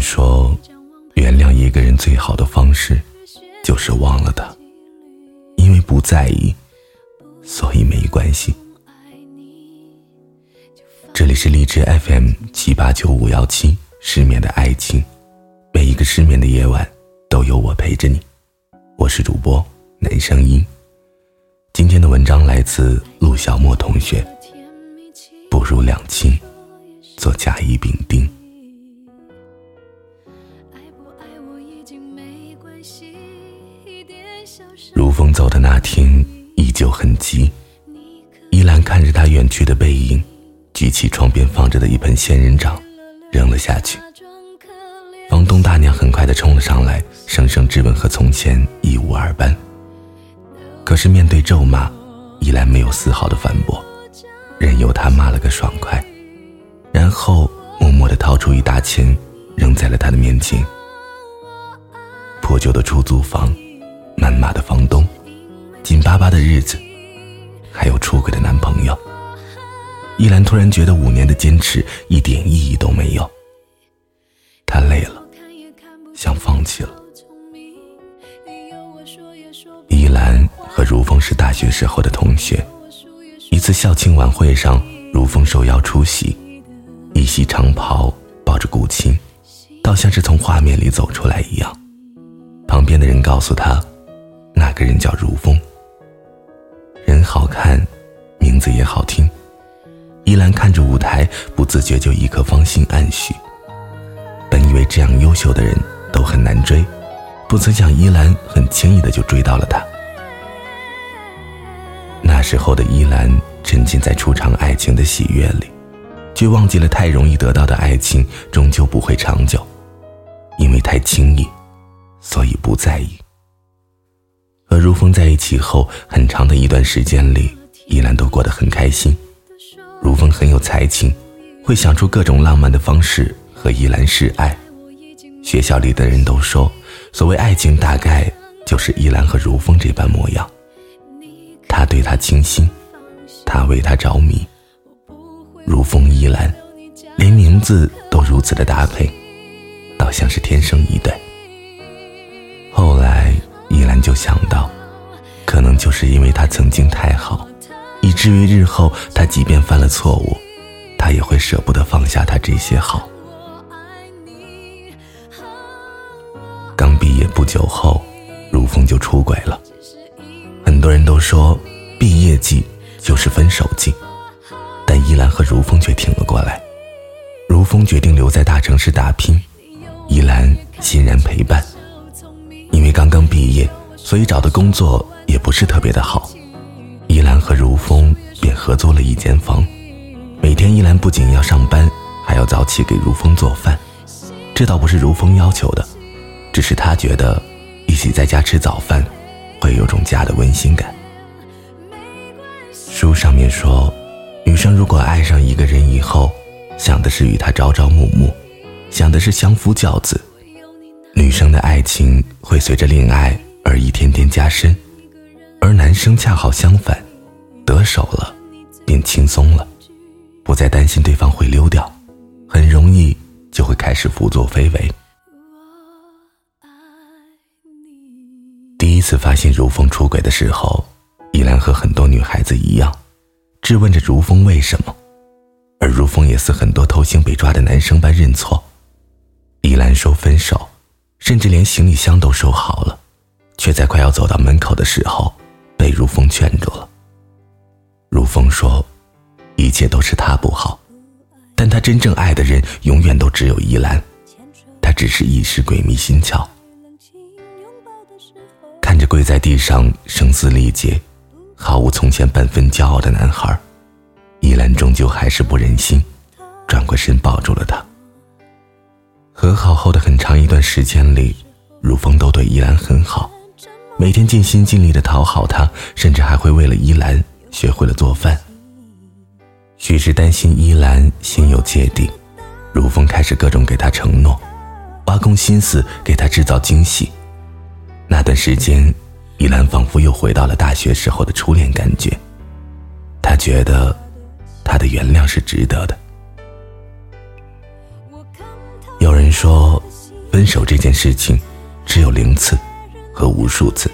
说，原谅一个人最好的方式，就是忘了他，因为不在意，所以没关系。这里是荔枝 FM 七八九五幺七，失眠的爱情，每一个失眠的夜晚都有我陪着你。我是主播男声音。今天的文章来自陆小莫同学。不如两清，做甲乙丙丁。如风走的那天依旧很急，依兰看着他远去的背影。举起窗边放着的一盆仙人掌，扔了下去。房东大娘很快的冲了上来，声声质问和从前一无二般。可是面对咒骂，依然没有丝毫的反驳，任由他骂了个爽快，然后默默的掏出一沓钱，扔在了他的面前。破旧的出租房，谩骂的房东，紧巴巴的日子，还有出轨的男朋友。依兰突然觉得五年的坚持一点意义都没有，她累了，想放弃了。依兰和如风是大学时候的同学，一次校庆晚会上，如风受邀出席，一袭长袍，抱着古琴，倒像是从画面里走出来一样。旁边的人告诉他，那个人叫如风，人好看，名字也好听。依兰看着舞台，不自觉就一颗芳心暗许。本以为这样优秀的人都很难追，不曾想依兰很轻易的就追到了他。那时候的依兰沉浸在初尝爱情的喜悦里，却忘记了太容易得到的爱情终究不会长久，因为太轻易，所以不在意。和如风在一起后，很长的一段时间里，依兰都过得很开心。如风很有才情，会想出各种浪漫的方式和依兰示爱。学校里的人都说，所谓爱情大概就是依兰和如风这般模样。他对她倾心，他为她着迷。如风依兰，连名字都如此的搭配，倒像是天生一对。依兰就想到，可能就是因为他曾经太好。以至于日后他即便犯了错误，他也会舍不得放下他这些好。刚毕业不久后，如风就出轨了。很多人都说毕业季就是分手季，但依兰和如风却挺了过来。如风决定留在大城市打拼，刚刚毕业，所以找的工作也不是特别的好。依兰和如风便合租了一间房，每天依兰不仅要上班，还要早起给如风做饭。这倒不是如风要求的，只是他觉得一起在家吃早饭，会有种家的温馨感。书上面说，女生如果爱上一个人以后，想的是与他朝朝暮暮，想的是相夫教子，女生的爱情会随着恋爱而一天天加深。而男生恰好相反，得手了，便轻松了，不再担心对方会溜掉，很容易就会开始胡作非为。第一次发现如风出轨的时候，依兰和很多女孩子一样，质问着如风为什么，而如风也似很多偷腥被抓的男生般认错。依兰说分手，甚至连行李箱都收好了，却在快要走到门口的时候。被如风劝住了。如风说：“一切都是他不好，但他真正爱的人永远都只有依兰，他只是一时鬼迷心窍。”看着跪在地上声嘶力竭、毫无从前半分骄傲的男孩，依兰终究还是不忍心，转过身抱住了他。和好后的很长一段时间里，如风都对依兰很好。每天尽心尽力的讨好她，甚至还会为了依兰学会了做饭。许是担心依兰心有芥蒂，如风开始各种给她承诺，挖空心思给她制造惊喜。那段时间，依兰仿佛又回到了大学时候的初恋感觉，她觉得他的原谅是值得的。有人说，分手这件事情只有零次和无数次。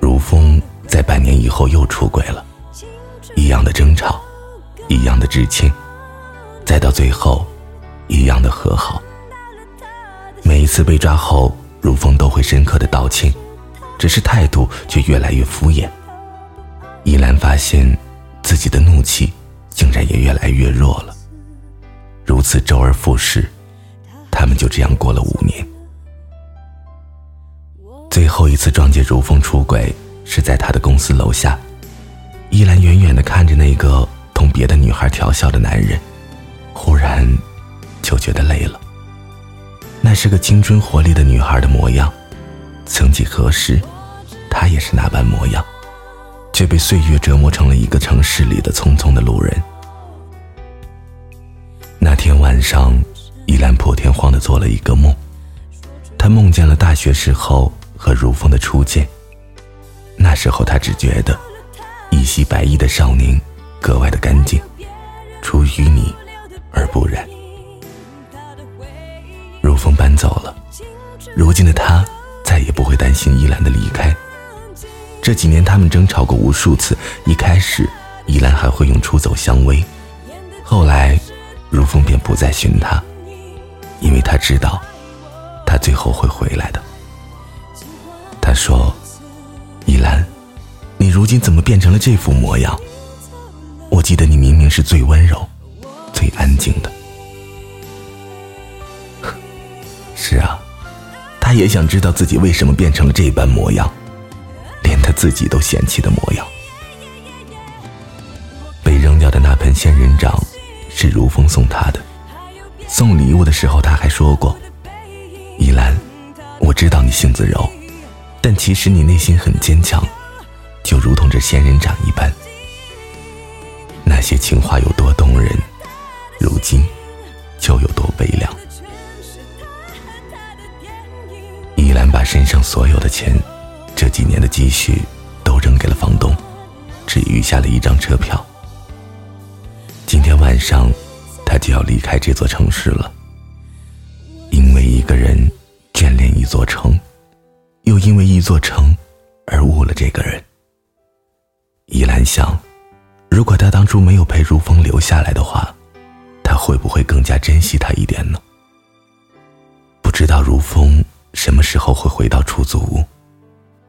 如风在半年以后又出轨了，一样的争吵，一样的致歉，再到最后，一样的和好。每一次被抓后，如风都会深刻的道歉，只是态度却越来越敷衍。依兰发现，自己的怒气竟然也越来越弱了。如此周而复始，他们就这样过了五年。最后一次撞见如风出轨，是在他的公司楼下。依兰远远的看着那个同别的女孩调笑的男人，忽然就觉得累了。那是个青春活力的女孩的模样，曾几何时，她也是那般模样。却被岁月折磨成了一个城市里的匆匆的路人。那天晚上，依兰破天荒的做了一个梦，她梦见了大学时候和如风的初见。那时候，她只觉得一袭白衣的少年格外的干净，出淤泥而不染。如风搬走了，如今的他再也不会担心依兰的离开。这几年，他们争吵过无数次。一开始，依兰还会用出走相威，后来，如风便不再寻他，因为他知道，他最后会回来的。他说：“依兰，你如今怎么变成了这副模样？我记得你明明是最温柔、最安静的。”是啊，他也想知道自己为什么变成了这般模样。连他自己都嫌弃的模样。被扔掉的那盆仙人掌，是如风送他的。送礼物的时候，他还说过：“依兰，我知道你性子柔，但其实你内心很坚强，就如同这仙人掌一般。”那些情话有多动人，如今就有多悲凉。依兰把身上所有的钱。这几年的积蓄都扔给了房东，只余下了一张车票。晚上，他就要离开这座城市了。因为一个人眷恋一座城，又因为一座城而误了这个人。依兰想，如果他当初没有陪如风留下来的话，他会不会更加珍惜他一点呢？不知道如风什么时候会回到出租屋。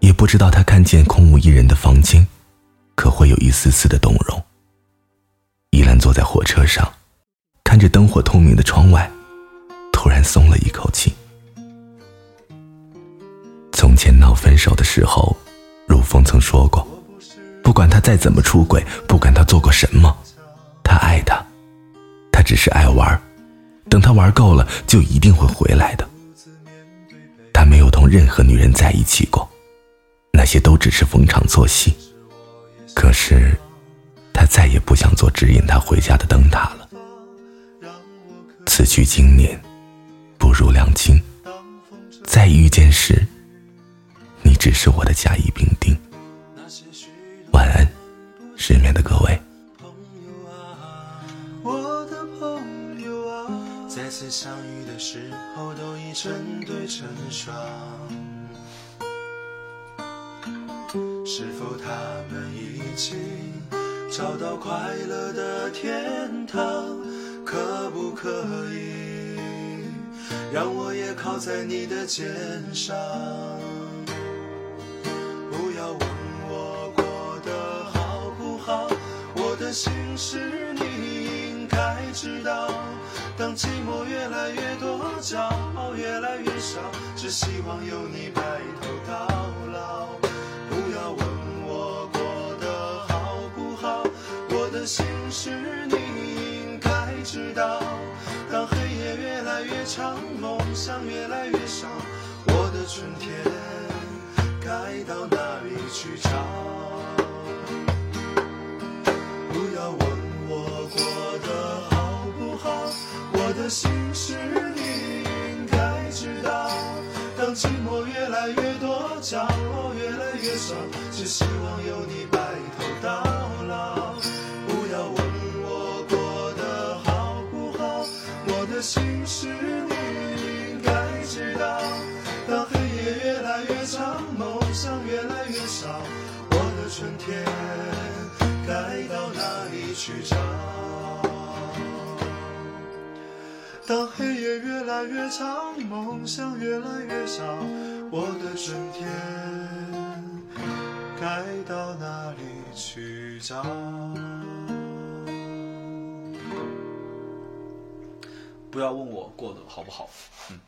也不知道他看见空无一人的房间，可会有一丝丝的动容。依兰坐在火车上，看着灯火通明的窗外，突然松了一口气。从前闹分手的时候，如风曾说过，不管他再怎么出轨，不管他做过什么，他爱他，他只是爱玩，等他玩够了，就一定会回来的。他没有同任何女人在一起过。那些都只是逢场作戏，可是，他再也不想做指引他回家的灯塔了。此去经年，不如两清。再遇见时，你只是我的甲乙丙丁。晚安，失眠的各位。再次相遇的时候，都已成对成双。是否他们已经找到快乐的天堂？可不可以让我也靠在你的肩上？不要问我过得好不好，我的心事你应该知道。当寂寞越来越多，骄傲越来越少，只希望有你白头到老。心事你应该知道。当黑夜越来越长，梦想越来越少，我的春天该到哪里去找？不要问我过得好不好，我的心事你应该知道。当寂寞越来越多，角落越来越少，只希望有你去找？当黑夜越来越长，梦想越来越少，我的春天该到哪里去找？不要问我过得好不好，嗯。